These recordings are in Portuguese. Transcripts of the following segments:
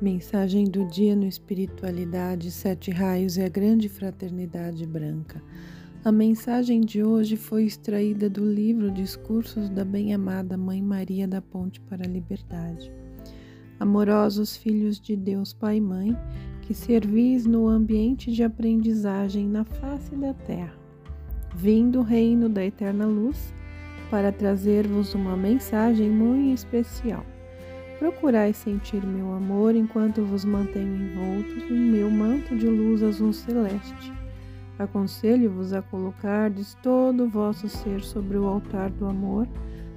Mensagem do dia no Espiritualidade, Sete Raios e a Grande Fraternidade Branca. A mensagem de hoje foi extraída do livro Discursos da Bem-Amada Mãe Maria da Ponte para a Liberdade. Amorosos filhos de Deus Pai e Mãe, que servis no ambiente de aprendizagem na face da terra, vim do reino da eterna luz para trazer-vos uma mensagem muito especial Procurai sentir meu amor enquanto vos mantenho envoltos em meu manto de luz azul celeste. Aconselho-vos a colocardes todo o vosso ser sobre o altar do amor,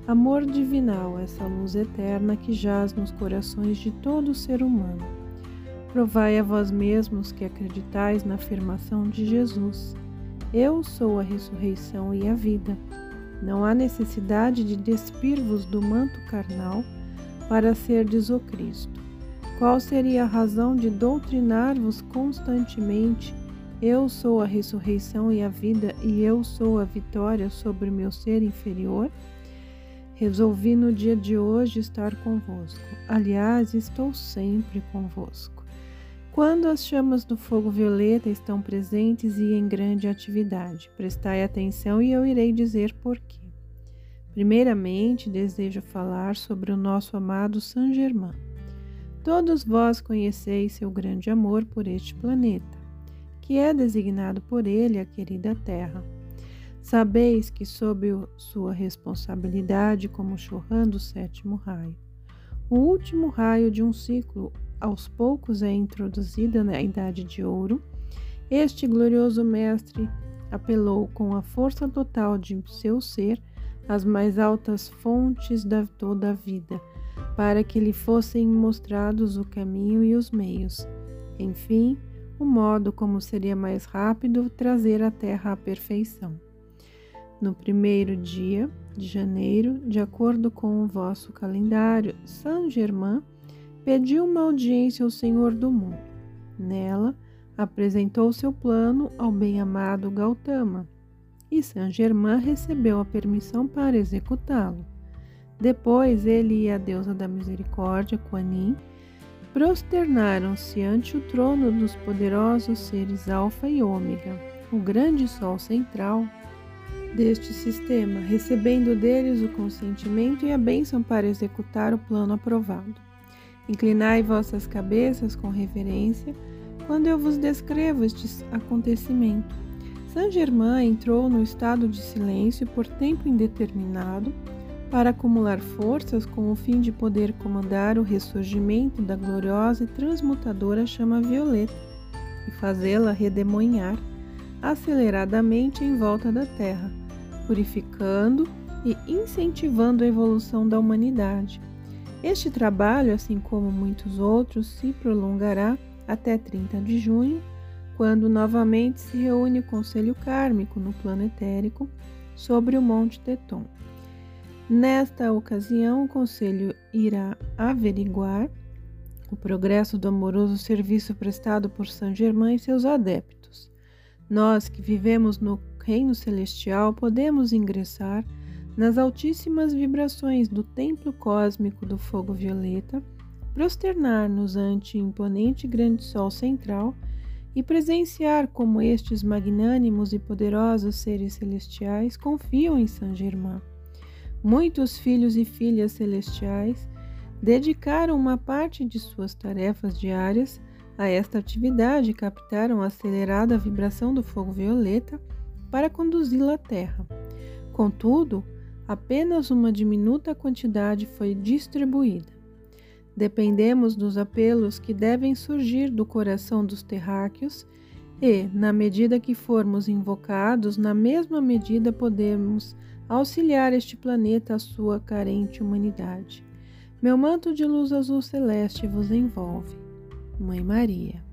amor divinal, essa luz eterna que jaz nos corações de todo ser humano. Provai a vós mesmos que acreditais na afirmação de Jesus: Eu sou a ressurreição e a vida. Não há necessidade de despir-vos do manto carnal para serdes o Cristo. Qual seria a razão de doutrinar-vos constantemente? Eu sou a ressurreição e a vida, e eu sou a vitória sobre meu ser inferior? Resolvi no dia de hoje estar convosco. Aliás, estou sempre convosco. Quando as chamas do fogo violeta estão presentes e em grande atividade, prestai atenção e eu irei dizer porquê. Primeiramente, desejo falar sobre o nosso amado Saint Germain. Todos vós conheceis seu grande amor por este planeta, que é designado por ele a querida Terra. Sabeis que, sob sua responsabilidade como chorrando o sétimo raio, o último raio de um ciclo aos poucos é introduzida na Idade de Ouro, este glorioso mestre apelou com a força total de seu ser as mais altas fontes da toda a vida, para que lhe fossem mostrados o caminho e os meios. Enfim, o modo como seria mais rápido trazer a terra à perfeição. No primeiro dia de janeiro, de acordo com o vosso calendário, Saint Germain pediu uma audiência ao Senhor do mundo. Nela, apresentou seu plano ao bem-amado Gautama, e Saint-Germain recebeu a permissão para executá-lo. Depois ele e a deusa da misericórdia, Kuan prosternaram-se ante o trono dos poderosos seres Alfa e Ômega, o grande sol central deste sistema, recebendo deles o consentimento e a bênção para executar o plano aprovado. Inclinai vossas cabeças com reverência quando eu vos descrevo este acontecimento Saint-Germain entrou no estado de silêncio por tempo indeterminado para acumular forças com o fim de poder comandar o ressurgimento da gloriosa e transmutadora chama violeta e fazê-la redemoinhar aceleradamente em volta da Terra, purificando e incentivando a evolução da humanidade. Este trabalho, assim como muitos outros, se prolongará até 30 de junho quando novamente se reúne o Conselho Kármico no plano etérico sobre o Monte Teton. Nesta ocasião, o Conselho irá averiguar o progresso do amoroso serviço prestado por Saint Germain e seus adeptos. Nós que vivemos no Reino Celestial podemos ingressar nas altíssimas vibrações do templo cósmico do fogo violeta, prosternar-nos ante o imponente grande sol central e presenciar como estes magnânimos e poderosos seres celestiais confiam em Saint Germain. Muitos filhos e filhas celestiais dedicaram uma parte de suas tarefas diárias a esta atividade e captaram a acelerada vibração do fogo violeta para conduzi-la à Terra. Contudo, apenas uma diminuta quantidade foi distribuída. Dependemos dos apelos que devem surgir do coração dos terráqueos e, na medida que formos invocados, na mesma medida podemos auxiliar este planeta à sua carente humanidade. Meu manto de luz azul celeste vos envolve. Mãe Maria.